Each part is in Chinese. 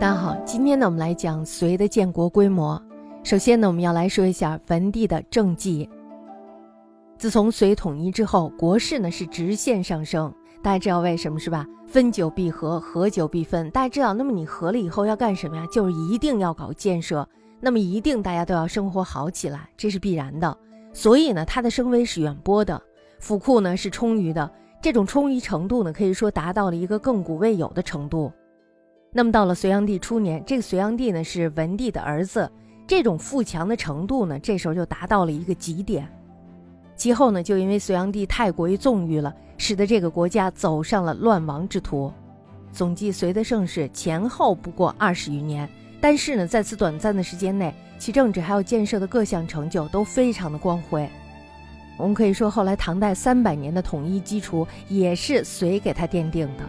大家好，今天呢，我们来讲隋的建国规模。首先呢，我们要来说一下文帝的政绩。自从隋统一之后，国势呢是直线上升。大家知道为什么是吧？分久必合，合久必分。大家知道，那么你合了以后要干什么呀？就是一定要搞建设，那么一定大家都要生活好起来，这是必然的。所以呢，它的声威是远播的，府库呢是充裕的。这种充裕程度呢，可以说达到了一个亘古未有的程度。那么到了隋炀帝初年，这个隋炀帝呢是文帝的儿子，这种富强的程度呢，这时候就达到了一个极点。其后呢，就因为隋炀帝太过于纵欲了，使得这个国家走上了乱亡之途。总计隋的盛世前后不过二十余年，但是呢，在此短暂的时间内，其政治还有建设的各项成就都非常的光辉。我们可以说，后来唐代三百年的统一基础也是隋给他奠定的。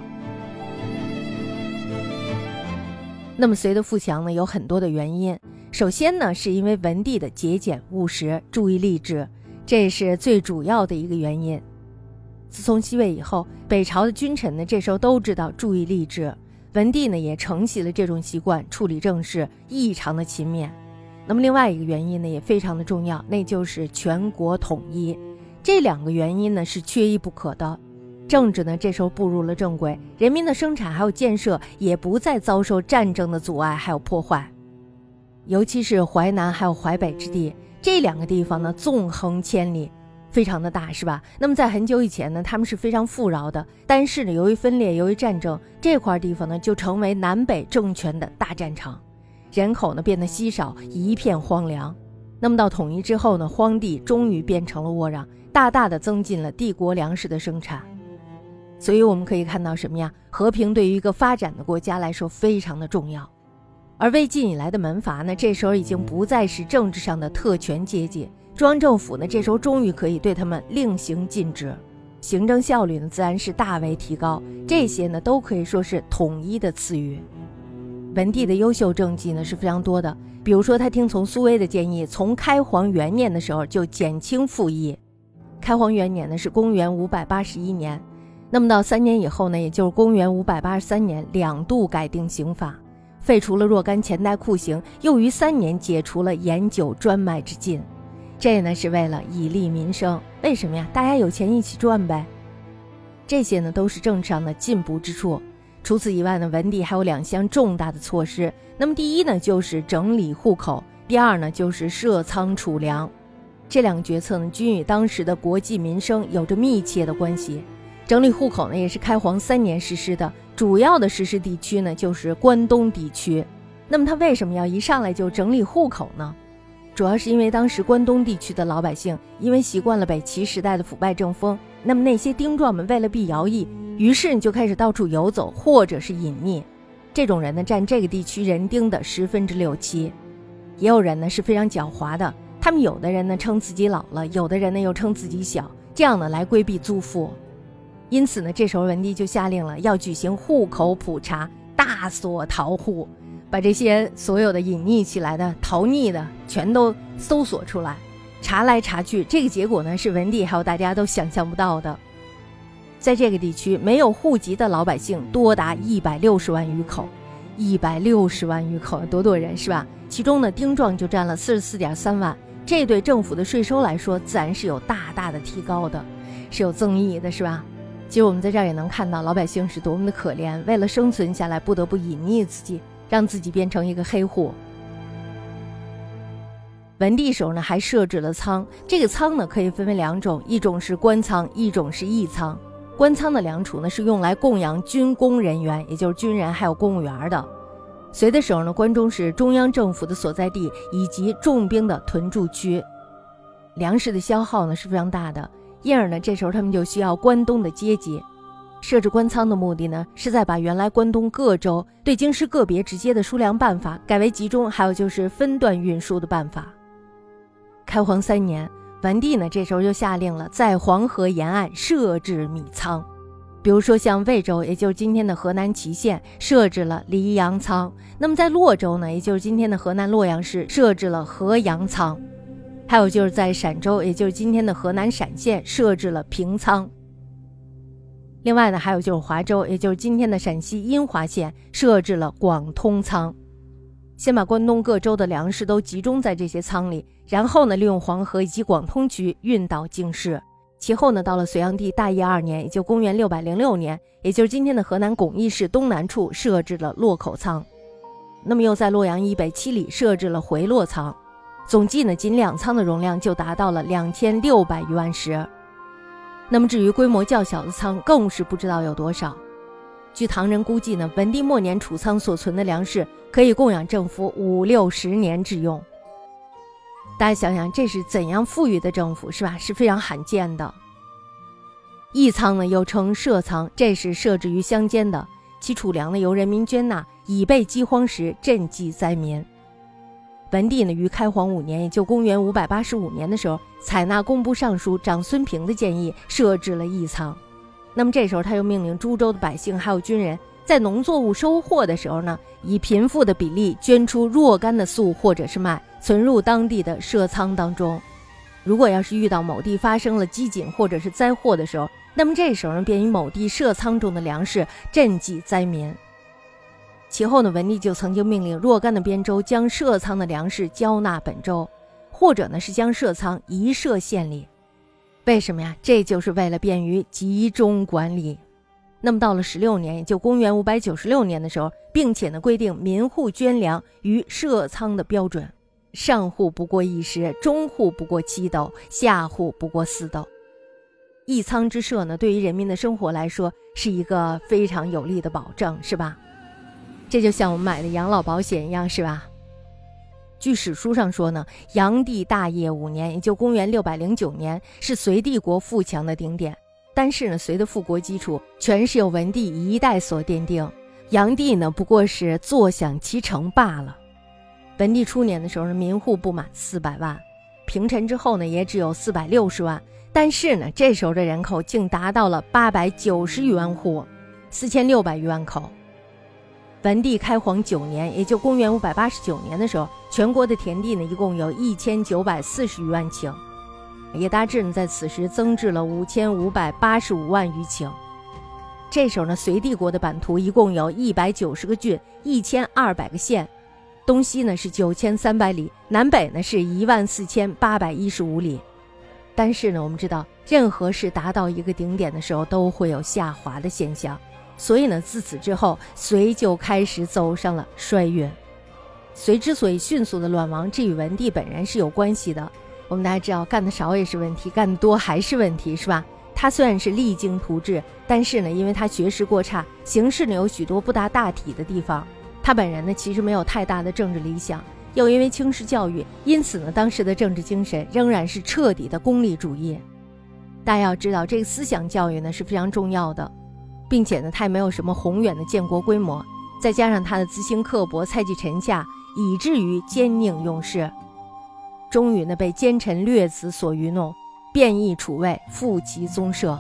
那么隋的富强呢，有很多的原因。首先呢，是因为文帝的节俭务实、注意吏治，这是最主要的一个原因。自从西魏以后，北朝的君臣呢，这时候都知道注意吏治，文帝呢也承袭了这种习惯，处理政事异常的勤勉。那么另外一个原因呢，也非常的重要，那就是全国统一。这两个原因呢，是缺一不可的。政治呢，这时候步入了正轨，人民的生产还有建设也不再遭受战争的阻碍还有破坏，尤其是淮南还有淮北之地这两个地方呢，纵横千里，非常的大，是吧？那么在很久以前呢，他们是非常富饶的，但是呢，由于分裂，由于战争，这块地方呢，就成为南北政权的大战场，人口呢变得稀少，一片荒凉。那么到统一之后呢，荒地终于变成了沃壤，大大的增进了帝国粮食的生产。所以我们可以看到什么呀？和平对于一个发展的国家来说非常的重要。而魏晋以来的门阀呢，这时候已经不再是政治上的特权阶级，中央政府呢，这时候终于可以对他们令行禁止，行政效率呢自然是大为提高。这些呢都可以说是统一的赐予。文帝的优秀政绩呢是非常多的，比如说他听从苏威的建议，从开皇元年的时候就减轻赋役。开皇元年呢是公元五百八十一年。那么到三年以后呢，也就是公元五百八十三年，两度改定刑法，废除了若干前代酷刑，又于三年解除了盐酒专卖之禁。这呢是为了以利民生。为什么呀？大家有钱一起赚呗。这些呢都是政治上的进步之处。除此以外呢，文帝还有两项重大的措施。那么第一呢就是整理户口，第二呢就是设仓储粮。这两个决策呢均与当时的国计民生有着密切的关系。整理户口呢，也是开皇三年实施的。主要的实施地区呢，就是关东地区。那么他为什么要一上来就整理户口呢？主要是因为当时关东地区的老百姓，因为习惯了北齐时代的腐败政风，那么那些丁壮们为了避徭役，于是你就开始到处游走，或者是隐匿。这种人呢，占这个地区人丁的十分之六七。也有人呢是非常狡猾的，他们有的人呢称自己老了，有的人呢又称自己小，这样呢来规避租赋。因此呢，这时候文帝就下令了，要举行户口普查，大锁逃户，把这些所有的隐匿起来的、逃匿的，全都搜索出来，查来查去，这个结果呢，是文帝还有大家都想象不到的。在这个地区，没有户籍的老百姓多达一百六十万余口，一百六十万余口，多多人是吧？其中呢，丁壮就占了四十四点三万，这对政府的税收来说，自然是有大大的提高的，是有增益的，是吧？其实我们在这儿也能看到老百姓是多么的可怜，为了生存下来，不得不隐匿自己，让自己变成一个黑户。文帝时候呢，还设置了仓，这个仓呢可以分为两种，一种是官仓，一种是役仓。官仓的粮储呢是用来供养军工人员，也就是军人还有公务员的。隋的时候呢，关中是中央政府的所在地以及重兵的屯驻区，粮食的消耗呢是非常大的。因而呢，这时候他们就需要关东的阶级设置官仓的目的呢，是在把原来关东各州对京师个别直接的输粮办法改为集中，还有就是分段运输的办法。开皇三年，文帝呢这时候就下令了，在黄河沿岸设置米仓，比如说像魏州，也就是今天的河南淇县，设置了黎阳仓；那么在洛州呢，也就是今天的河南洛阳市，设置了河阳仓。还有就是在陕州，也就是今天的河南陕县，设置了平仓。另外呢，还有就是华州，也就是今天的陕西阴华县，设置了广通仓，先把关东各州的粮食都集中在这些仓里，然后呢，利用黄河以及广通渠运到京师。其后呢，到了隋炀帝大业二年，也就公元六百零六年，也就是今天的河南巩义市东南处，设置了洛口仓。那么又在洛阳以北七里设置了回洛仓，总计呢，仅两仓的容量就达到了两千六百余万石。那么至于规模较小的仓，更是不知道有多少。据唐人估计呢，文帝末年储仓所存的粮食可以供养政府五六十年之用。大家想想，这是怎样富裕的政府，是吧？是非常罕见的。义仓呢，又称社仓，这是设置于乡间的，其储粮呢由人民捐纳，以备饥荒时赈济灾民。文帝呢，于开皇五年，也就公元五百八十五年的时候，采纳工部尚书长孙平的建议，设置了义仓。那么这时候，他又命令诸州的百姓还有军人，在农作物收获的时候呢，以贫富的比例捐出若干的粟或者是麦，存入当地的社仓当中。如果要是遇到某地发生了饥馑或者是灾祸的时候，那么这时候，便以某地社仓中的粮食赈济灾民。其后呢，文帝就曾经命令若干的边州将设仓的粮食交纳本州，或者呢是将设仓移设县里。为什么呀？这就是为了便于集中管理。那么到了十六年，也就公元五百九十六年的时候，并且呢规定民户捐粮于设仓的标准，上户不过一石，中户不过七斗，下户不过四斗。一仓之设呢，对于人民的生活来说是一个非常有利的保证，是吧？这就像我们买的养老保险一样，是吧？据史书上说呢，炀帝大业五年，也就公元六百零九年，是隋帝国富强的顶点。但是呢，隋的富国基础全是由文帝一代所奠定，炀帝呢不过是坐享其成罢了。文帝初年的时候呢，民户不满四百万，平陈之后呢，也只有四百六十万。但是呢，这时候的人口竟达到了八百九十余万户，四千六百余万口。文帝开皇九年，也就公元五百八十九年的时候，全国的田地呢，一共有一千九百四十余万顷，也大致呢在此时增至了五千五百八十五万余顷。这时候呢，隋帝国的版图一共有一百九十个郡，一千二百个县，东西呢是九千三百里，南北呢是一万四千八百一十五里。但是呢，我们知道，任何事达到一个顶点的时候，都会有下滑的现象。所以呢，自此之后，隋就开始走上了衰运。隋之所以迅速的乱亡，这与文帝本人是有关系的。我们大家知道，干得少也是问题，干得多还是问题，是吧？他虽然是励精图治，但是呢，因为他学识过差，行事呢有许多不达大体的地方。他本人呢，其实没有太大的政治理想，又因为轻视教育，因此呢，当时的政治精神仍然是彻底的功利主义。大家要知道，这个思想教育呢是非常重要的。并且呢，他也没有什么宏远的建国规模，再加上他的自心刻薄、猜忌臣下，以至于奸佞用事，终于呢被奸臣劣子所愚弄，变异储位，复其宗社。